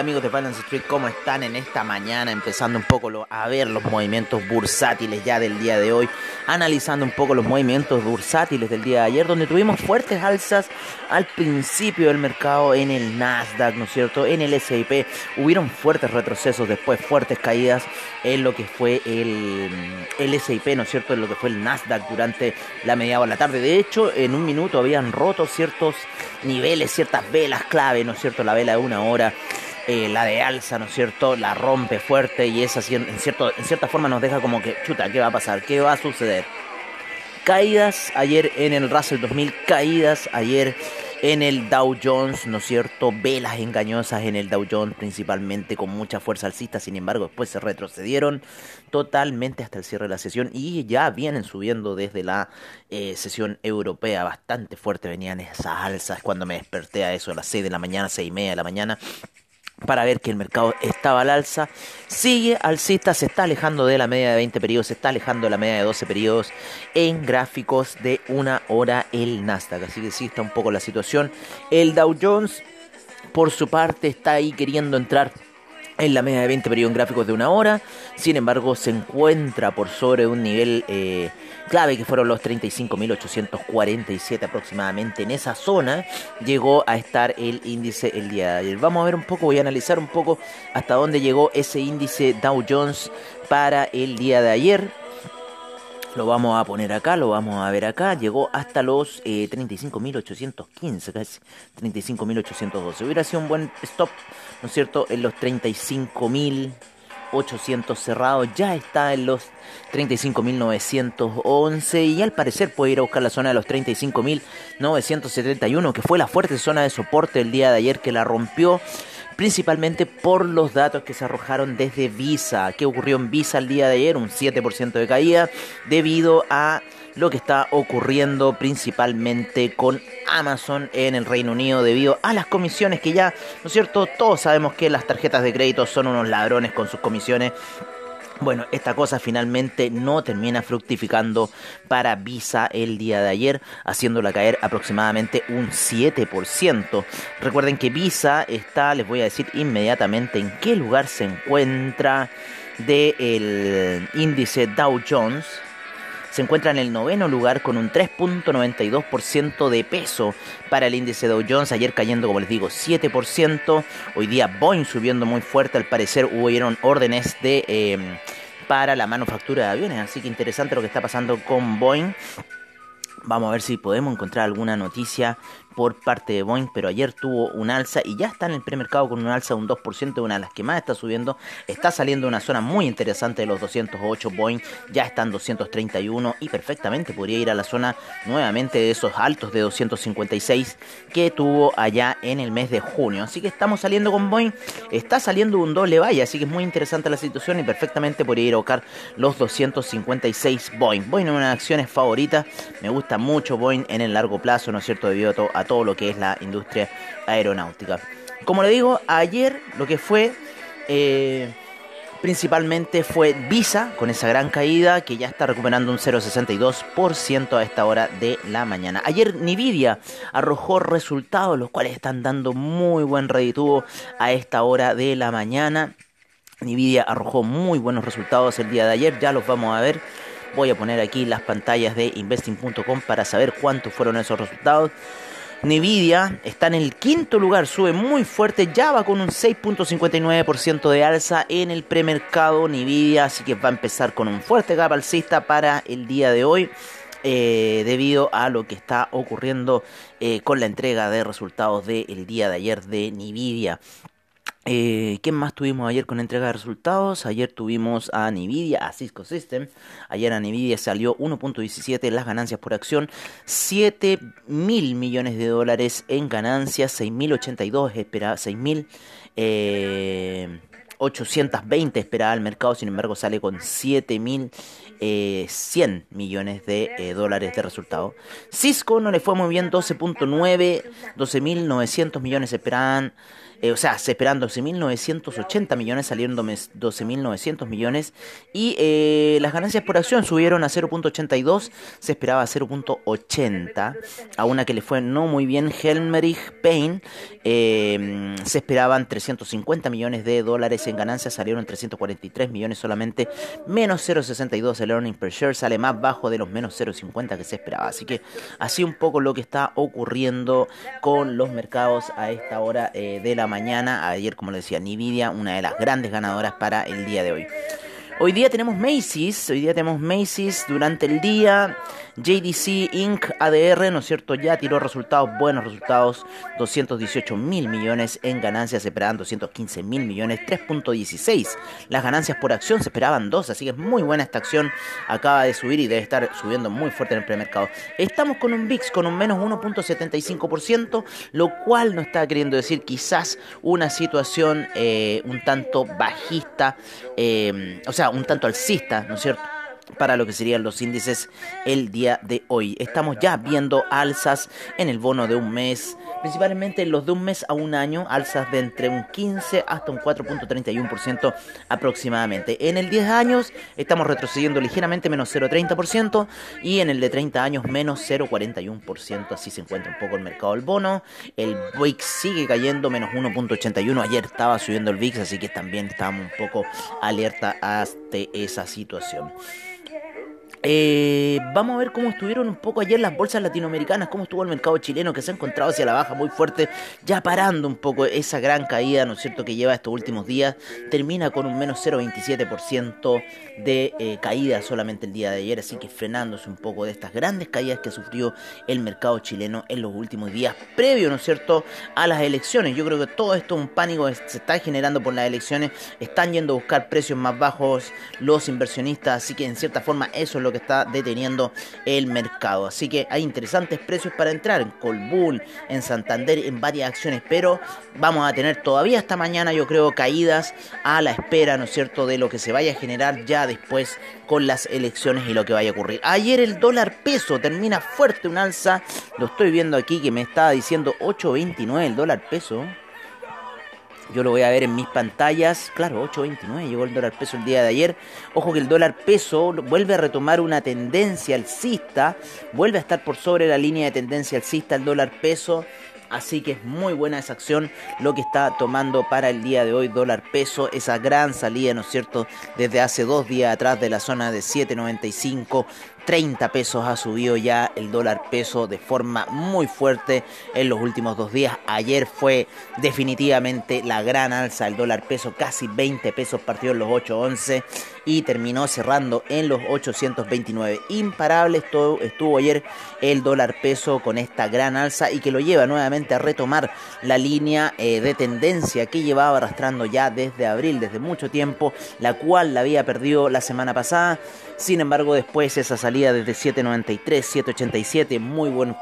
amigos de Balance Street, ¿cómo están en esta mañana? Empezando un poco a ver los movimientos bursátiles ya del día de hoy, analizando un poco los movimientos bursátiles del día de ayer, donde tuvimos fuertes alzas al principio del mercado en el Nasdaq, ¿no es cierto? En el S&P hubieron fuertes retrocesos, después fuertes caídas en lo que fue el, el S&P, ¿no es cierto? En lo que fue el Nasdaq durante la media de la tarde. De hecho, en un minuto habían roto ciertos niveles, ciertas velas clave, ¿no es cierto? La vela de una hora, eh, la de alza, ¿no es cierto? La rompe fuerte y esa en, cierto, en cierta forma nos deja como que, chuta, ¿qué va a pasar? ¿Qué va a suceder? Caídas ayer en el Russell 2000, caídas ayer en el Dow Jones, ¿no es cierto? Velas engañosas en el Dow Jones, principalmente con mucha fuerza alcista, sin embargo, después se retrocedieron totalmente hasta el cierre de la sesión y ya vienen subiendo desde la eh, sesión europea, bastante fuerte venían esas alzas cuando me desperté a eso a las 6 de la mañana, 6 y media de la mañana para ver que el mercado estaba al alza. Sigue alcista, se está alejando de la media de 20 periodos, se está alejando de la media de 12 periodos en gráficos de una hora el Nasdaq. Así que sí está un poco la situación. El Dow Jones, por su parte, está ahí queriendo entrar en la media de 20 periodos gráficos de una hora. Sin embargo, se encuentra por sobre un nivel eh, clave que fueron los 35.847 aproximadamente. En esa zona llegó a estar el índice el día de ayer. Vamos a ver un poco, voy a analizar un poco hasta dónde llegó ese índice Dow Jones para el día de ayer. Lo vamos a poner acá, lo vamos a ver acá. Llegó hasta los 35.815, eh, casi 35.812. Hubiera sido un buen stop, ¿no es cierto? En los 35.800 cerrados. Ya está en los 35.911 y al parecer puede ir a buscar la zona de los 35.971, que fue la fuerte zona de soporte el día de ayer que la rompió principalmente por los datos que se arrojaron desde Visa. ¿Qué ocurrió en Visa el día de ayer? Un 7% de caída debido a lo que está ocurriendo principalmente con Amazon en el Reino Unido debido a las comisiones que ya, ¿no es cierto? Todos sabemos que las tarjetas de crédito son unos ladrones con sus comisiones bueno, esta cosa finalmente no termina fructificando para Visa el día de ayer, haciéndola caer aproximadamente un 7%. Recuerden que Visa está, les voy a decir inmediatamente en qué lugar se encuentra del índice Dow Jones se encuentra en el noveno lugar con un 3.92% de peso para el índice Dow Jones, ayer cayendo como les digo 7%, hoy día Boeing subiendo muy fuerte, al parecer hubieron órdenes de... Em, para la manufactura de aviones, así que interesante lo que está pasando con Boeing. Vamos a ver si podemos encontrar alguna noticia por parte de Boeing, pero ayer tuvo un alza y ya está en el premercado con un alza de un 2%, una de las que más está subiendo. Está saliendo una zona muy interesante de los 208 Boeing, ya están 231 y perfectamente podría ir a la zona nuevamente de esos altos de 256 que tuvo allá en el mes de junio. Así que estamos saliendo con Boeing, está saliendo un doble vaya, así que es muy interesante la situación y perfectamente podría ir a buscar los 256 Boeing. Boeing es una de acciones favoritas, me gusta mucho Boeing en el largo plazo, ¿no es cierto? Debido a todo a todo lo que es la industria aeronáutica. Como le digo, ayer lo que fue eh, principalmente fue Visa con esa gran caída que ya está recuperando un 0,62% a esta hora de la mañana. Ayer Nvidia arrojó resultados los cuales están dando muy buen redituvo a esta hora de la mañana. Nvidia arrojó muy buenos resultados el día de ayer, ya los vamos a ver. Voy a poner aquí las pantallas de investing.com para saber cuántos fueron esos resultados. Nvidia está en el quinto lugar, sube muy fuerte, ya va con un 6.59% de alza en el premercado Nvidia, así que va a empezar con un fuerte gap alcista para el día de hoy. Eh, debido a lo que está ocurriendo eh, con la entrega de resultados del día de ayer de Nvidia. Eh, ¿Qué más tuvimos ayer con entrega de resultados? Ayer tuvimos a Nvidia, a Cisco System. Ayer a Nvidia salió 1.17 las ganancias por acción, 7 mil millones de dólares en ganancias, 6.082 esperaba, 6.000 eh, 820 esperaba el mercado, sin embargo sale con 7.100 eh, millones de eh, dólares de resultado. Cisco no le fue muy bien, 12.9, 12.900 millones esperaban eh, o sea, se esperaban 12.980 millones, salieron 12.900 millones. Y eh, las ganancias por acción subieron a 0.82, se esperaba 0.80, a una que le fue no muy bien Helmerich Payne, eh, se esperaban 350 millones de dólares en ganancias, salieron 343 millones solamente, menos 0.62 el earning per share, sale más bajo de los menos 0.50 que se esperaba, así que así un poco lo que está ocurriendo con los mercados a esta hora de la mañana. Ayer, como le decía, Nvidia, una de las grandes ganadoras para el día de hoy. Hoy día tenemos Macy's, hoy día tenemos Macy's durante el día. JDC Inc. ADR, ¿no es cierto? Ya tiró resultados, buenos resultados, 218 mil millones en ganancias, se esperaban 215 mil millones, 3.16. Las ganancias por acción se esperaban 2, así que es muy buena esta acción, acaba de subir y debe estar subiendo muy fuerte en el premercado. Estamos con un VIX con un menos 1.75%, lo cual no está queriendo decir quizás una situación eh, un tanto bajista, eh, o sea, un tanto alcista, ¿no es cierto? para lo que serían los índices el día de hoy. Estamos ya viendo alzas en el bono de un mes, principalmente los de un mes a un año, alzas de entre un 15 hasta un 4.31% aproximadamente. En el 10 años estamos retrocediendo ligeramente menos 0.30% y en el de 30 años menos 0.41%. Así se encuentra un poco el mercado del bono. El VIX sigue cayendo menos 1.81. Ayer estaba subiendo el VIX, así que también estábamos un poco alerta ante esa situación. Eh, vamos a ver cómo estuvieron un poco ayer las bolsas latinoamericanas, cómo estuvo el mercado chileno que se ha encontrado hacia la baja muy fuerte, ya parando un poco esa gran caída, ¿no es cierto?, que lleva estos últimos días, termina con un menos 0,27% de eh, caída solamente el día de ayer, así que frenándose un poco de estas grandes caídas que sufrió el mercado chileno en los últimos días, previo, ¿no es cierto?, a las elecciones. Yo creo que todo esto es un pánico que se está generando por las elecciones, están yendo a buscar precios más bajos los inversionistas, así que en cierta forma eso lo que está deteniendo el mercado. Así que hay interesantes precios para entrar en Colbull, en Santander, en varias acciones, pero vamos a tener todavía esta mañana, yo creo, caídas a la espera, ¿no es cierto?, de lo que se vaya a generar ya después con las elecciones y lo que vaya a ocurrir. Ayer el dólar peso termina fuerte, un alza, lo estoy viendo aquí que me estaba diciendo 8.29 el dólar peso. Yo lo voy a ver en mis pantallas. Claro, 8.29 llegó el dólar peso el día de ayer. Ojo que el dólar peso vuelve a retomar una tendencia alcista. Vuelve a estar por sobre la línea de tendencia alcista el dólar peso. Así que es muy buena esa acción lo que está tomando para el día de hoy dólar peso. Esa gran salida, ¿no es cierto? Desde hace dos días atrás de la zona de 7.95 30 pesos ha subido ya el dólar peso de forma muy fuerte en los últimos dos días. Ayer fue definitivamente la gran alza del dólar peso, casi 20 pesos partió en los 8.11 y terminó cerrando en los 829. Imparable estuvo, estuvo ayer el dólar peso con esta gran alza y que lo lleva nuevamente a retomar la línea eh, de tendencia que llevaba arrastrando ya desde abril, desde mucho tiempo, la cual la había perdido la semana pasada. Sin embargo, después esa salida desde 7.93, 7.87, muy buen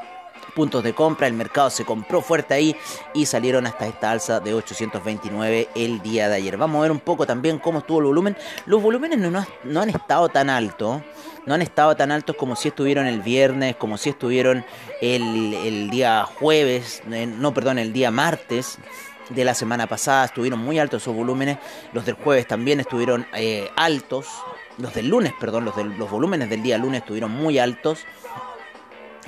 puntos de compra, el mercado se compró fuerte ahí y salieron hasta esta alza de 829 el día de ayer. Vamos a ver un poco también cómo estuvo el volumen. Los volúmenes no, han estado tan altos, no han estado tan altos como si estuvieron el viernes, como si estuvieron el, día jueves, eh, no, perdón, el día martes de la semana pasada estuvieron muy altos esos volúmenes, los del jueves también estuvieron eh, altos, los del lunes, perdón, los, los volúmenes del día lunes estuvieron muy altos.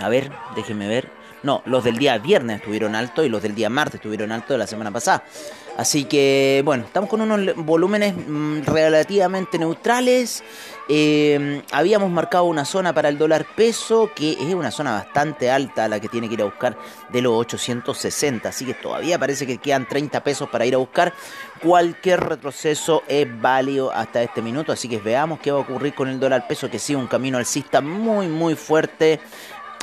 A ver, déjenme ver. No, los del día viernes estuvieron altos y los del día martes estuvieron altos de la semana pasada. Así que, bueno, estamos con unos volúmenes mm, relativamente neutrales. Eh, habíamos marcado una zona para el dólar peso, que es una zona bastante alta, la que tiene que ir a buscar de los 860. Así que todavía parece que quedan 30 pesos para ir a buscar. Cualquier retroceso es válido hasta este minuto. Así que veamos qué va a ocurrir con el dólar peso, que sigue un camino alcista muy, muy fuerte.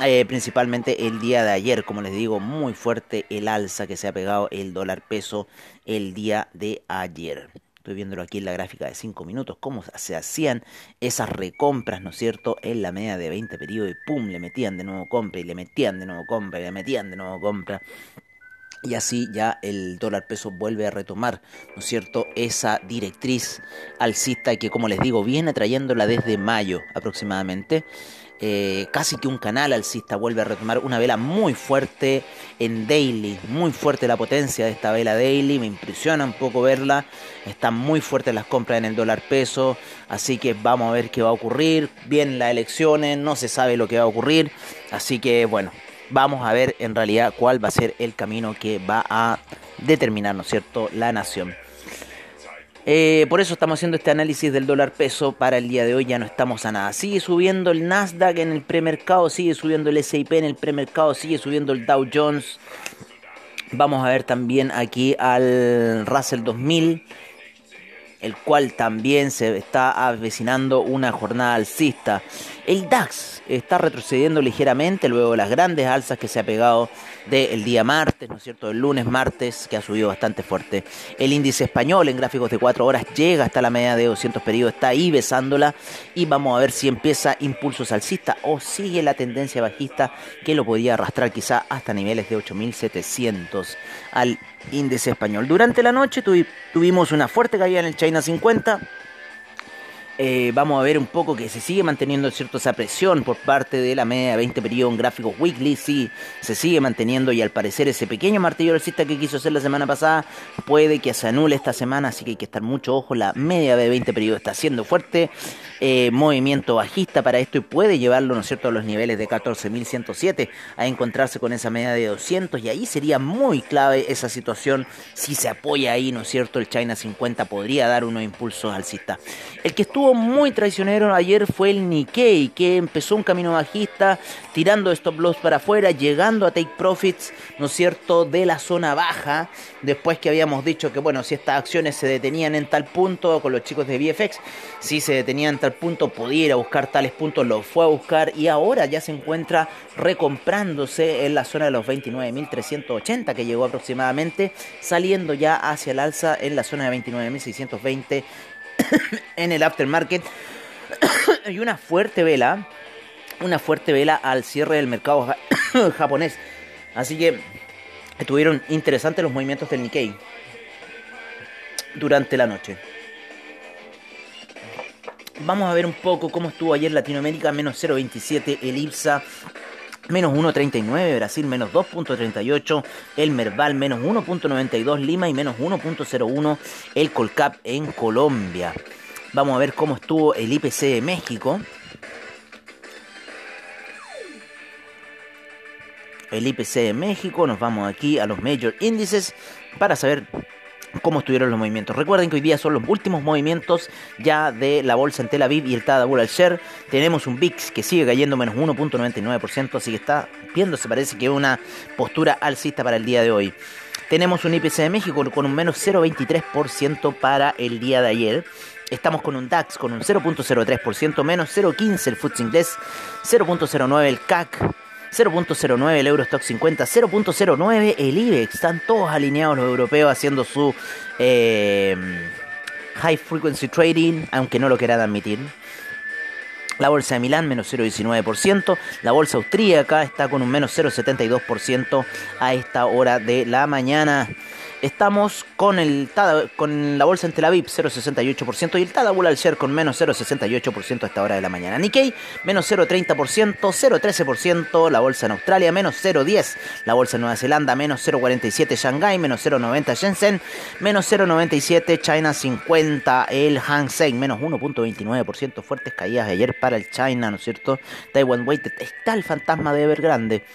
Eh, principalmente el día de ayer, como les digo, muy fuerte el alza que se ha pegado el dólar peso el día de ayer. Estoy viéndolo aquí en la gráfica de 5 minutos, cómo se hacían esas recompras, ¿no es cierto?, en la media de 20 periodos y pum, le metían de nuevo compra y le metían de nuevo compra y le metían de nuevo compra. Y así ya el dólar peso vuelve a retomar, ¿no es cierto?, esa directriz alcista que, como les digo, viene trayéndola desde mayo aproximadamente. Eh, casi que un canal alcista vuelve a retomar una vela muy fuerte en daily, muy fuerte la potencia de esta vela daily, me impresiona un poco verla, están muy fuertes las compras en el dólar peso, así que vamos a ver qué va a ocurrir, bien las elecciones, no se sabe lo que va a ocurrir, así que bueno, vamos a ver en realidad cuál va a ser el camino que va a determinar, ¿no es cierto?, la nación. Eh, por eso estamos haciendo este análisis del dólar peso. Para el día de hoy ya no estamos a nada. Sigue subiendo el Nasdaq en el premercado, sigue subiendo el SIP en el premercado, sigue subiendo el Dow Jones. Vamos a ver también aquí al Russell 2000, el cual también se está avecinando una jornada alcista. El DAX está retrocediendo ligeramente luego de las grandes alzas que se ha pegado del día martes, ¿no es cierto? El lunes, martes, que ha subido bastante fuerte. El índice español en gráficos de 4 horas llega hasta la media de 200 periodos, está ahí besándola y vamos a ver si empieza impulsos alcista o sigue la tendencia bajista que lo podría arrastrar quizá hasta niveles de 8700 al índice español. Durante la noche tuvimos una fuerte caída en el China 50 eh, vamos a ver un poco que se sigue manteniendo cierta esa presión por parte de la media de 20 periodos en gráficos weekly, sí, se sigue manteniendo y al parecer ese pequeño martillo alcista que quiso hacer la semana pasada puede que se anule esta semana, así que hay que estar mucho ojo, la media de 20 periodos está siendo fuerte, eh, movimiento bajista para esto y puede llevarlo, ¿no es cierto?, a los niveles de 14.107 a encontrarse con esa media de 200 y ahí sería muy clave esa situación, si se apoya ahí, ¿no es cierto?, el China 50 podría dar unos impulsos alcistas. El que estuvo muy traicionero ayer fue el Nikkei, que empezó un camino bajista, tirando stop loss para afuera, llegando a take profits, ¿no es cierto?, de la zona baja, después que habíamos dicho que, bueno, si estas acciones se detenían en tal punto, con los chicos de VFX, si se detenían en tal punto, podía ir a buscar tales puntos, lo fue a buscar y ahora ya se encuentra recomprándose en la zona de los 29.380 que llegó aproximadamente, saliendo ya hacia el alza en la zona de 29.620 en el aftermarket y una fuerte vela, una fuerte vela al cierre del mercado japonés. Así que estuvieron interesantes los movimientos del Nikkei durante la noche. Vamos a ver un poco cómo estuvo ayer Latinoamérica, menos 0.27, el IPSA menos 1.39, Brasil menos 2.38, el Merval menos 1.92, Lima y menos 1.01, el Colcap en Colombia. Vamos a ver cómo estuvo el IPC de México. El IPC de México, nos vamos aquí a los major índices para saber cómo estuvieron los movimientos. Recuerden que hoy día son los últimos movimientos ya de la bolsa en Tel Aviv y el Tadabul al share. Tenemos un VIX que sigue cayendo menos 1.99%, así que está viéndose, parece que una postura alcista para el día de hoy. Tenemos un IPC de México con un menos 0.23% para el día de ayer. Estamos con un DAX con un 0.03%, menos 0.15 el FTSE inglés, 0.09 el CAC, 0.09 el Eurostock 50, 0.09 el IBEX. Están todos alineados los europeos haciendo su eh, high frequency trading, aunque no lo quieran admitir. La bolsa de Milán menos 0,19%. La bolsa austríaca está con un menos 0,72% a esta hora de la mañana. Estamos con, el, con la bolsa en Tel Aviv 0,68% y el Tadabul al share con menos 0,68% a esta hora de la mañana. Nikkei menos 0,30%, 0,13%, la bolsa en Australia menos 0,10%, la bolsa en Nueva Zelanda menos 0,47%, Shanghai menos 0,90%, Shenzhen menos 0,97%, China 50%, el Hang Seng menos 1,29%, fuertes caídas ayer para el China, ¿no es cierto? Taiwan Weighted está el fantasma de Evergrande,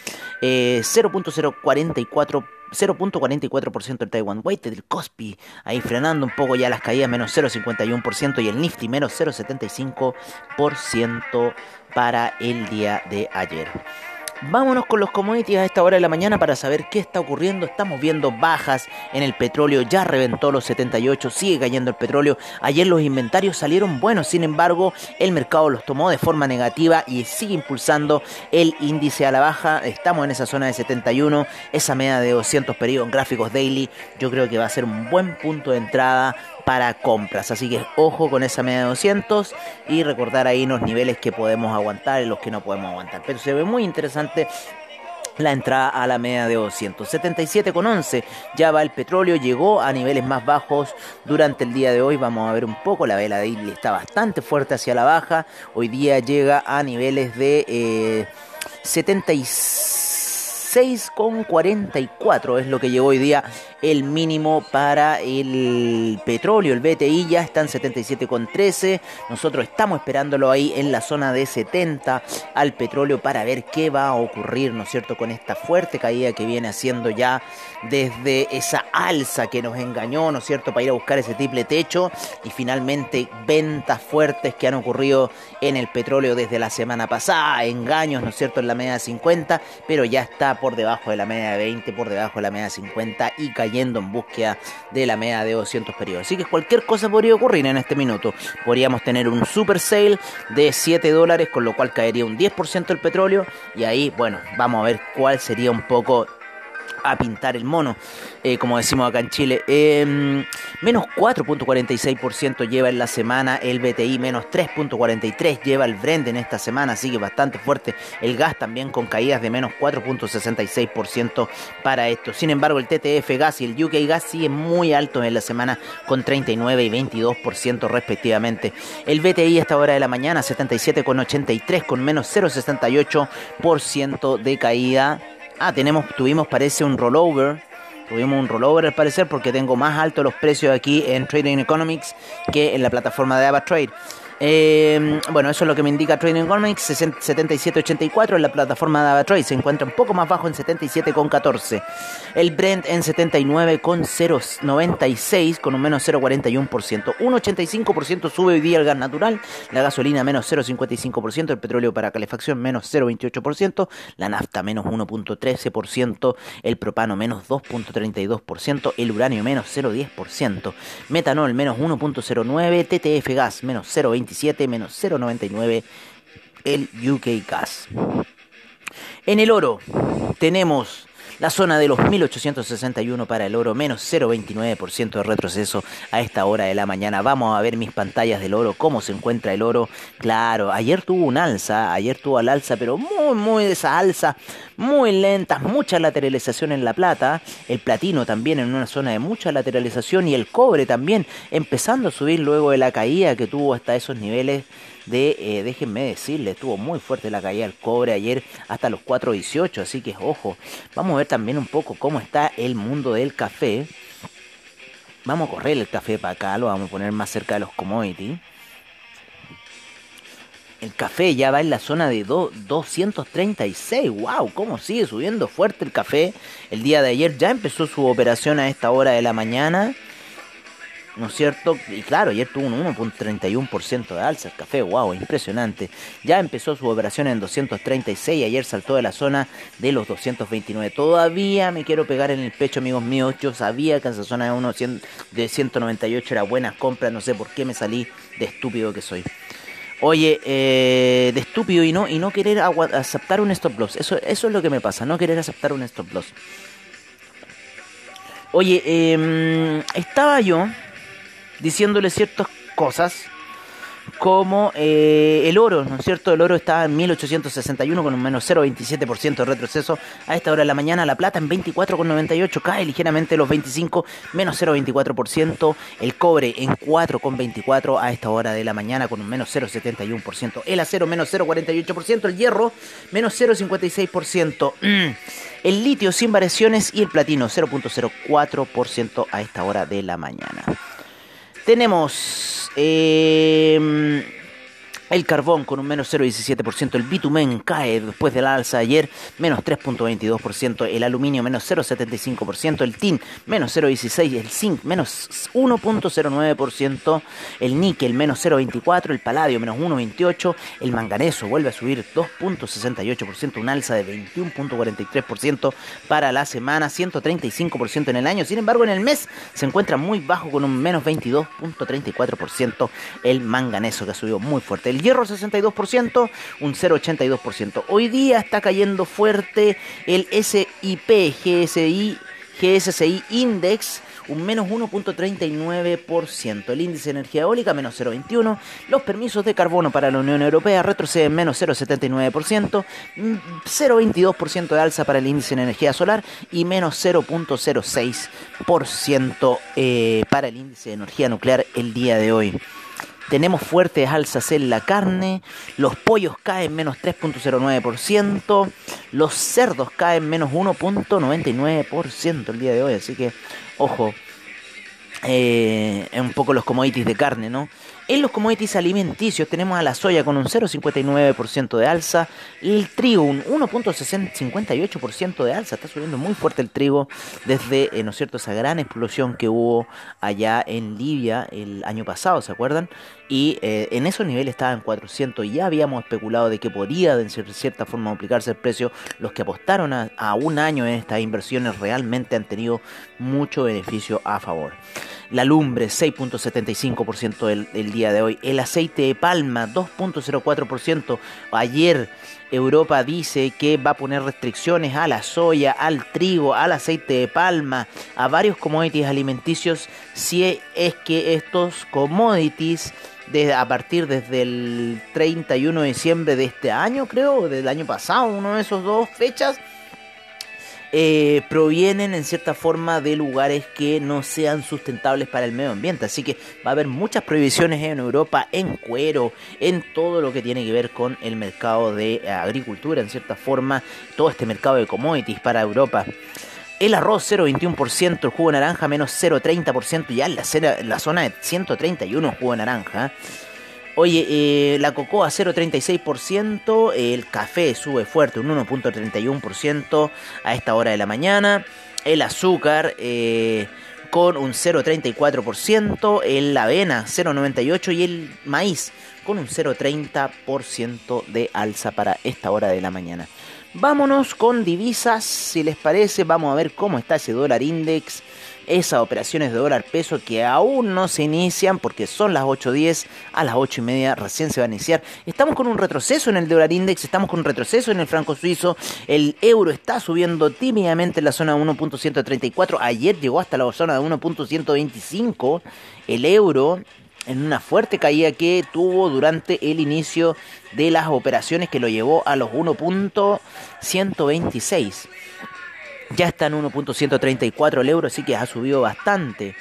eh, 0,044%. 0.44% el Taiwan Weighted, el Kospi ahí frenando un poco ya las caídas, menos 0.51% y el Nifty menos 0.75% para el día de ayer. Vámonos con los commodities a esta hora de la mañana para saber qué está ocurriendo. Estamos viendo bajas en el petróleo, ya reventó los 78, sigue cayendo el petróleo. Ayer los inventarios salieron buenos, sin embargo, el mercado los tomó de forma negativa y sigue impulsando el índice a la baja. Estamos en esa zona de 71, esa media de 200 periodos en gráficos daily. Yo creo que va a ser un buen punto de entrada para compras. Así que ojo con esa media de 200 y recordar ahí los niveles que podemos aguantar y los que no podemos aguantar. Pero se ve muy interesante la entrada a la media de 277,11. Ya va el petróleo, llegó a niveles más bajos durante el día de hoy. Vamos a ver un poco, la vela de Daily está bastante fuerte hacia la baja. Hoy día llega a niveles de eh, 6,44 es lo que llegó hoy día el mínimo para el petróleo. El BTI ya está en 77,13. Nosotros estamos esperándolo ahí en la zona de 70 al petróleo para ver qué va a ocurrir, ¿no es cierto?, con esta fuerte caída que viene haciendo ya desde esa alza que nos engañó, ¿no es cierto?, para ir a buscar ese triple techo y finalmente ventas fuertes que han ocurrido en el petróleo desde la semana pasada, engaños, ¿no es cierto?, en la media de 50, pero ya está por debajo de la media de 20, por debajo de la media de 50 y cayendo en búsqueda de la media de 200 periodos. Así que cualquier cosa podría ocurrir en este minuto. Podríamos tener un super sale de 7 dólares, con lo cual caería un 10% el petróleo y ahí, bueno, vamos a ver cuál sería un poco a pintar el mono, eh, como decimos acá en Chile. Em, menos 4.46% lleva en la semana el BTI, menos 3.43% lleva el Brent en esta semana, así que bastante fuerte. El gas también con caídas de menos 4.66% para esto. Sin embargo, el TTF gas y el UK gas siguen muy altos en la semana con 39 y 22% respectivamente. El BTI a esta hora de la mañana 77,83 con menos 0,68% de caída Ah, tenemos, tuvimos, parece, un rollover. Tuvimos un rollover al parecer porque tengo más altos los precios aquí en Trading Economics que en la plataforma de AvaTrade. Eh, bueno, eso es lo que me indica Trading Economics, 77.84 en la plataforma de AvaTrade, se encuentra un poco más bajo en 77.14. El Brent en 79,096 con un menos 0,41%. 1,85% sube hoy día el gas natural, la gasolina menos 0,55%, el petróleo para calefacción menos 0,28%, la nafta menos 1,13%, el propano menos 2,32%, el uranio menos 0,10%, metanol menos 1,09%, TTF gas menos 0,20%, menos 0,99 el UK Gas. En el oro tenemos la zona de los 1861 para el oro, menos 0,29% de retroceso a esta hora de la mañana. Vamos a ver mis pantallas del oro, cómo se encuentra el oro. Claro, ayer tuvo un alza, ayer tuvo al alza, pero muy, muy esa alza, muy lenta, mucha lateralización en la plata. El platino también en una zona de mucha lateralización y el cobre también empezando a subir luego de la caída que tuvo hasta esos niveles de, eh, déjenme decirle, estuvo muy fuerte la caída del cobre ayer hasta los 4.18, así que ojo, vamos a ver también un poco cómo está el mundo del café. Vamos a correr el café para acá, lo vamos a poner más cerca de los commodities. El café ya va en la zona de 236. ¡Wow! ¿Cómo sigue subiendo fuerte el café? El día de ayer ya empezó su operación a esta hora de la mañana. ¿No es cierto? Y claro, ayer tuvo un 1.31% de alza el café, wow, impresionante. Ya empezó su operación en 236, ayer saltó de la zona de los 229. Todavía me quiero pegar en el pecho, amigos míos, yo sabía que esa zona de, 1, de 198 era buena compra, no sé por qué me salí de estúpido que soy. Oye, eh, de estúpido y no, y no querer aceptar un stop loss. Eso, eso es lo que me pasa, no querer aceptar un stop loss. Oye, eh, estaba yo diciéndole ciertas cosas como eh, el oro, ¿no es cierto? El oro está en 1861 con un menos 0,27% de retroceso a esta hora de la mañana. La plata en 24,98 cae ligeramente los 25, menos 0,24%. El cobre en 4,24 a esta hora de la mañana con un menos 0,71%. El acero menos 0,48%. El hierro menos 0,56%. El litio sin variaciones y el platino 0,04% a esta hora de la mañana. Tenemos eh, el carbón con un menos 0,17%. El bitumen cae después del alza ayer, menos 3,22%. El aluminio menos 0,75%. El tin menos 0,16%. El zinc menos 1,09%. El níquel menos 0,24%. El paladio menos 1,28%. El manganeso vuelve a subir 2,68%. Un alza de 21,43% para la semana. 135% en el año. Sin embargo, en el mes se encuentra muy bajo con un menos 22,34%. El manganeso que ha subido muy fuerte el hierro 62%, un 0,82%. Hoy día está cayendo fuerte el SIP GSI, GSCI Index, un menos 1.39%. El índice de energía eólica menos 0.21%. Los permisos de carbono para la Unión Europea retroceden menos 0.79%. 0.22% mm, de alza para el índice de energía solar y menos 0.06% eh, para el índice de energía nuclear el día de hoy. Tenemos fuertes alzas en la carne, los pollos caen menos 3.09%, los cerdos caen menos 1.99% el día de hoy, así que ojo, eh, un poco los commodities de carne, ¿no? En los commodities alimenticios tenemos a la soya con un 0,59% de alza, el trigo un 1,58% de alza, está subiendo muy fuerte el trigo desde, eh, ¿no es cierto?, esa gran explosión que hubo allá en Libia el año pasado, ¿se acuerdan? Y eh, en esos niveles estaba en 400 y ya habíamos especulado de que podría de cierta forma aplicarse el precio. Los que apostaron a un año en estas inversiones realmente han tenido mucho beneficio a favor la lumbre 6.75% el, día de hoy, el aceite de palma 2.04%, ayer Europa dice que va a poner restricciones a la soya, al trigo, al aceite de palma, a varios commodities alimenticios, si es que estos commodities a partir desde el 31 de diciembre de este año, creo, del año pasado, uno de esos dos fechas, eh, provienen en cierta forma de lugares que no sean sustentables para el medio ambiente. Así que va a haber muchas prohibiciones en Europa, en cuero, en todo lo que tiene que ver con el mercado de agricultura, en cierta forma, todo este mercado de commodities para Europa. El arroz 0,21%, el jugo naranja menos 0,30%, ya en la, la zona de 131 jugo naranja. Oye, eh, la cocoa 0,36%, el café sube fuerte un 1,31% a esta hora de la mañana, el azúcar eh, con un 0,34%, el avena 0,98% y el maíz con un 0,30% de alza para esta hora de la mañana. Vámonos con divisas, si les parece, vamos a ver cómo está ese dólar index esas operaciones de dólar peso que aún no se inician porque son las 8.10, a las 8 y media recién se va a iniciar. Estamos con un retroceso en el dólar index, estamos con un retroceso en el franco suizo, el euro está subiendo tímidamente en la zona de 1.134, ayer llegó hasta la zona de 1.125, el euro en una fuerte caída que tuvo durante el inicio de las operaciones que lo llevó a los 1.126. Ya está en 1.134 el euro, así que ha subido bastante.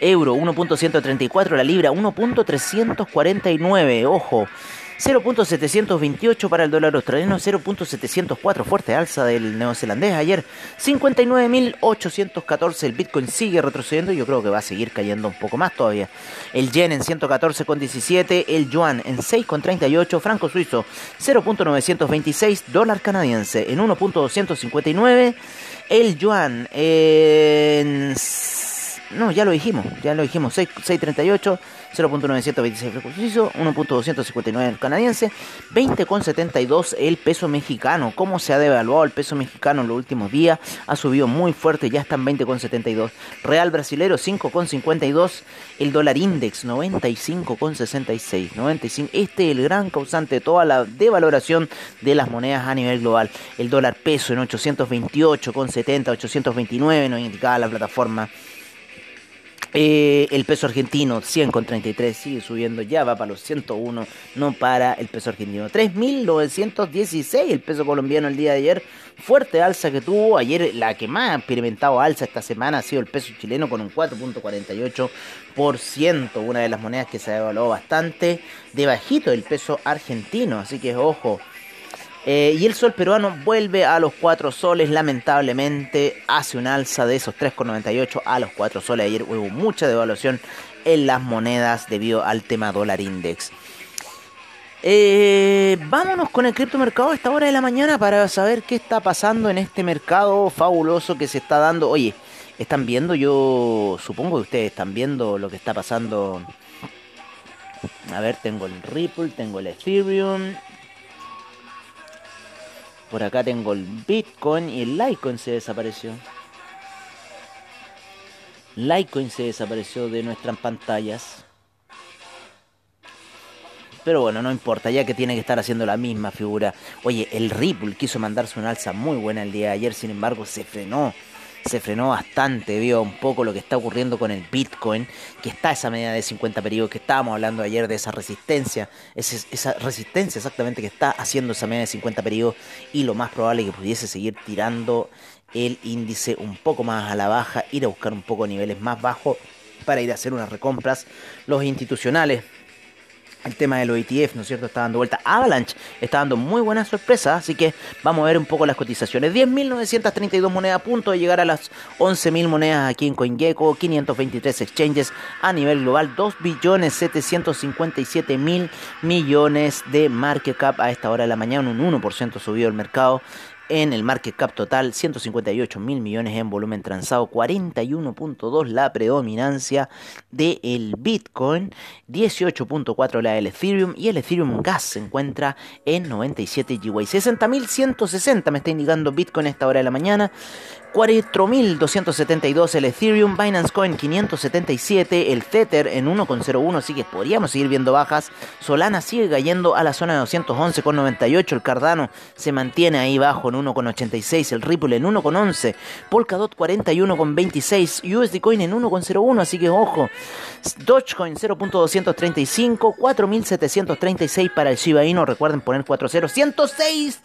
Euro 1.134, la libra 1.349, ojo. 0.728 para el dólar australiano, 0.704, fuerte alza del neozelandés ayer, 59.814, el Bitcoin sigue retrocediendo y yo creo que va a seguir cayendo un poco más todavía. El yen en 114,17, el yuan en 6,38, franco suizo 0.926, dólar canadiense en 1.259, el yuan en... No, ya lo dijimos, ya lo dijimos, 6.38. 0.926 suizo, 1.259 el canadiense, 20.72 el peso mexicano. ¿Cómo se ha devaluado el peso mexicano en los últimos días? Ha subido muy fuerte, ya está en 20.72. Real brasilero 5.52, el dólar index 95.66. 95. Este es el gran causante de toda la devaloración de las monedas a nivel global. El dólar peso en 828.70, 829 nos indicaba la plataforma. Eh, el peso argentino 100,33 sigue subiendo, ya va para los 101, no para el peso argentino. 3.916 el peso colombiano el día de ayer, fuerte alza que tuvo. Ayer la que más ha experimentado alza esta semana ha sido el peso chileno con un 4.48%, una de las monedas que se ha devaluado bastante, debajito del peso argentino, así que ojo. Eh, y el sol peruano vuelve a los 4 soles, lamentablemente hace un alza de esos 3,98 a los 4 soles. Ayer hubo mucha devaluación en las monedas debido al tema dólar index. Eh, vámonos con el criptomercado a esta hora de la mañana para saber qué está pasando en este mercado fabuloso que se está dando. Oye, están viendo, yo supongo que ustedes están viendo lo que está pasando. A ver, tengo el Ripple, tengo el Ethereum, por acá tengo el Bitcoin y el Litecoin se desapareció. Litecoin se desapareció de nuestras pantallas. Pero bueno, no importa, ya que tiene que estar haciendo la misma figura. Oye, el Ripple quiso mandarse una alza muy buena el día de ayer, sin embargo se frenó. Se frenó bastante, vio un poco lo que está ocurriendo con el Bitcoin, que está esa medida de 50 periodos que estábamos hablando ayer de esa resistencia, esa resistencia exactamente que está haciendo esa media de 50 periodos y lo más probable que pudiese seguir tirando el índice un poco más a la baja, ir a buscar un poco niveles más bajos para ir a hacer unas recompras. Los institucionales el tema de los ETF, ¿no es cierto? Está dando vuelta. Avalanche está dando muy buenas sorpresas, así que vamos a ver un poco las cotizaciones. 10.932 monedas a punto de llegar a las 11.000 monedas aquí en CoinGecko, 523 exchanges a nivel global, 2.757.000 millones de market cap a esta hora de la mañana, un 1% subido el mercado en el market cap total, 158 mil millones en volumen transado, 41.2 la predominancia del Bitcoin, 18.4 la del Ethereum y el Ethereum Gas se encuentra en 97 GWay. 60.160 me está indicando Bitcoin a esta hora de la mañana. 4.272 el Ethereum, Binance Coin 577, el Tether en 1.01, así que podríamos seguir viendo bajas. Solana sigue cayendo a la zona de 211.98, el Cardano se mantiene ahí bajo en 1.86, el Ripple en 1.11, Polkadot 41.26, USD Coin en 1.01, así que ojo. Dogecoin 0.235, 4.736 para el Shiba Inu, recuerden poner 40, 106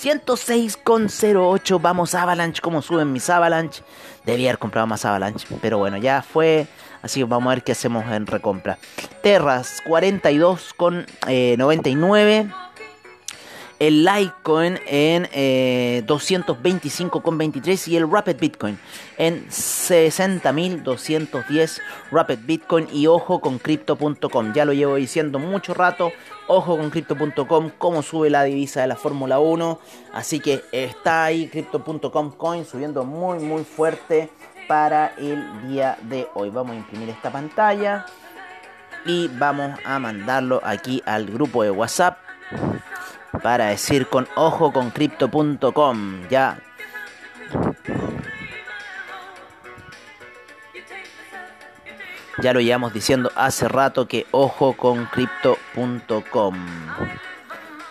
106,08. Vamos Avalanche. ¿Cómo suben mis Avalanche? Debía haber comprado más Avalanche. Pero bueno, ya fue. Así que vamos a ver qué hacemos en recompra. Terras 42,99. Eh, el Litecoin en eh, 225,23 y el Rapid Bitcoin en 60.210 Rapid Bitcoin y ojo con Crypto.com. Ya lo llevo diciendo mucho rato, ojo con Crypto.com, cómo sube la divisa de la Fórmula 1. Así que está ahí Crypto.com Coin subiendo muy muy fuerte para el día de hoy. Vamos a imprimir esta pantalla y vamos a mandarlo aquí al grupo de WhatsApp para decir con ojo con crypto.com. Ya. Ya lo llevamos diciendo hace rato que ojo con crypto.com.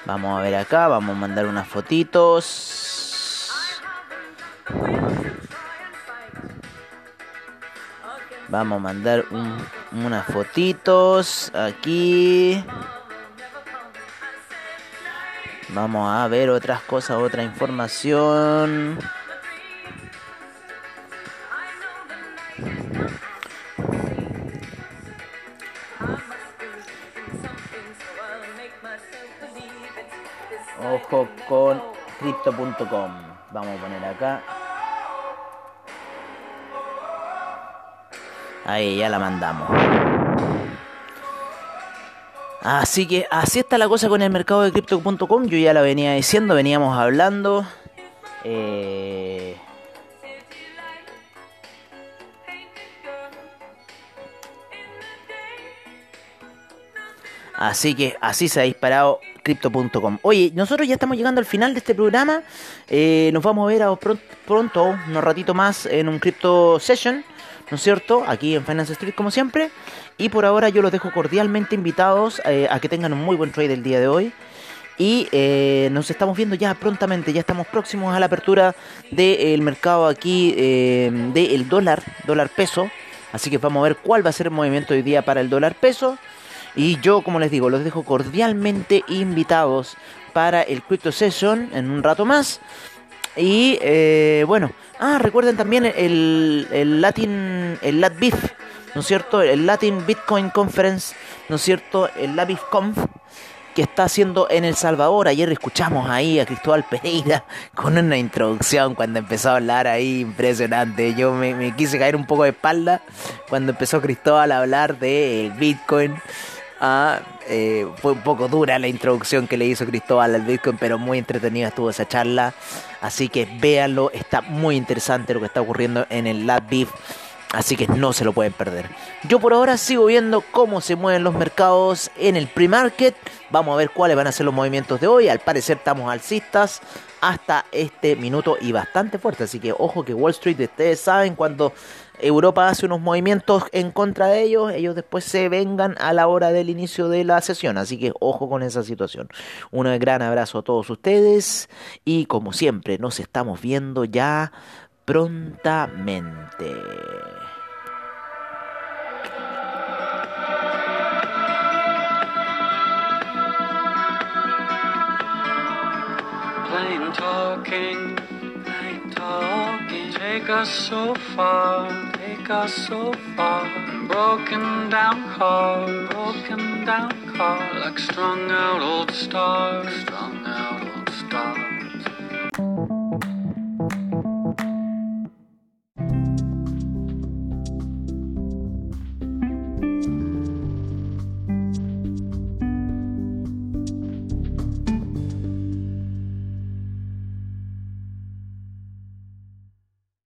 Vamos a ver acá, vamos a mandar unas fotitos. Vamos a mandar unas fotitos aquí. Vamos a ver otras cosas, otra información. Ojo con crypto.com. Vamos a poner acá. Ahí ya la mandamos. Así que así está la cosa con el mercado de crypto.com. Yo ya la venía diciendo, veníamos hablando. Eh, así que así se ha disparado crypto.com. Oye, nosotros ya estamos llegando al final de este programa. Eh, nos vamos a ver a pronto, un ratito más, en un Crypto Session. ¿No es cierto? Aquí en Finance Street como siempre. Y por ahora yo los dejo cordialmente invitados eh, a que tengan un muy buen trade el día de hoy. Y eh, nos estamos viendo ya prontamente, ya estamos próximos a la apertura del mercado aquí eh, del dólar, dólar peso. Así que vamos a ver cuál va a ser el movimiento hoy día para el dólar peso. Y yo, como les digo, los dejo cordialmente invitados para el Crypto Session en un rato más. Y bueno, Ah, recuerden también el, el Latin, el LatBIF, ¿no es cierto? El Latin Bitcoin Conference, ¿no es cierto? El LatBIFConf que está haciendo en El Salvador. Ayer escuchamos ahí a Cristóbal Pereira con una introducción cuando empezó a hablar ahí, impresionante. Yo me, quise caer un poco de espalda cuando empezó Cristóbal a hablar de Bitcoin. Ah, fue un poco dura la introducción que le hizo Cristóbal al Bitcoin, pero muy entretenida estuvo esa charla. Así que véanlo, está muy interesante lo que está ocurriendo en el Lab Beef. Así que no se lo pueden perder. Yo por ahora sigo viendo cómo se mueven los mercados en el pre-market. Vamos a ver cuáles van a ser los movimientos de hoy. Al parecer estamos alcistas hasta este minuto y bastante fuerte. Así que ojo que Wall Street, ustedes saben, cuando Europa hace unos movimientos en contra de ellos, ellos después se vengan a la hora del inicio de la sesión, así que ojo con esa situación. Un gran abrazo a todos ustedes y como siempre nos estamos viendo ya prontamente. take us so far, take us so far. Broken down car, broken down car. Like strung out old stars, strung out old stars.